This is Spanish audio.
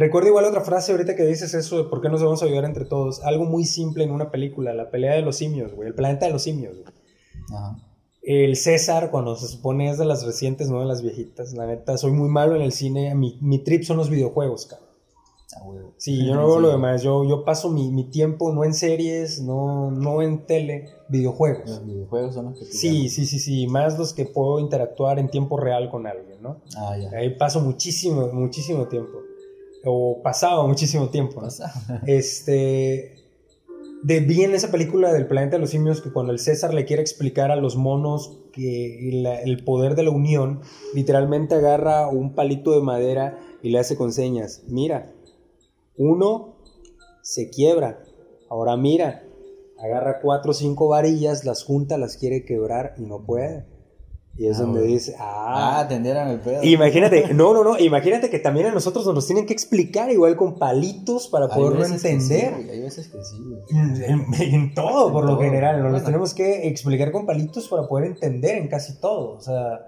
Recuerdo igual otra frase ahorita que dices eso de por qué nos vamos a ayudar entre todos. Algo muy simple en una película, la pelea de los simios, güey. El planeta de los simios, güey. Ajá. El César, cuando se supone es de las recientes, no de las viejitas. La neta, soy muy malo en el cine. Mi, mi trip son los videojuegos, cabrón. Ah. Sí, yo no hago lo demás. Yo, yo paso mi, mi tiempo no en series, no, no en tele, videojuegos. Los videojuegos son los que te Sí, sí, sí, sí. Más los que puedo interactuar en tiempo real con alguien, ¿no? Ah, ya. Ahí paso muchísimo, muchísimo tiempo. O pasaba muchísimo tiempo. Este. De bien esa película del planeta de los simios que cuando el César le quiere explicar a los monos que la- el poder de la unión, literalmente agarra un palito de madera y le hace con señas. Mira, uno se quiebra. Ahora mira, agarra cuatro o cinco varillas, las junta, las quiere quebrar y no puede. Y es Ah, donde bueno. dice, Ah, ah, atendieron el pedo. Imagínate, no, no, no, imagínate que también a nosotros nos los tienen que explicar igual con palitos para Hay poderlo veces que sí, entender. güey, hay veces que sí. En, en- en todo, por lo general, nos los tenemos que explicar con palitos para poder entender en casi todo. O sea,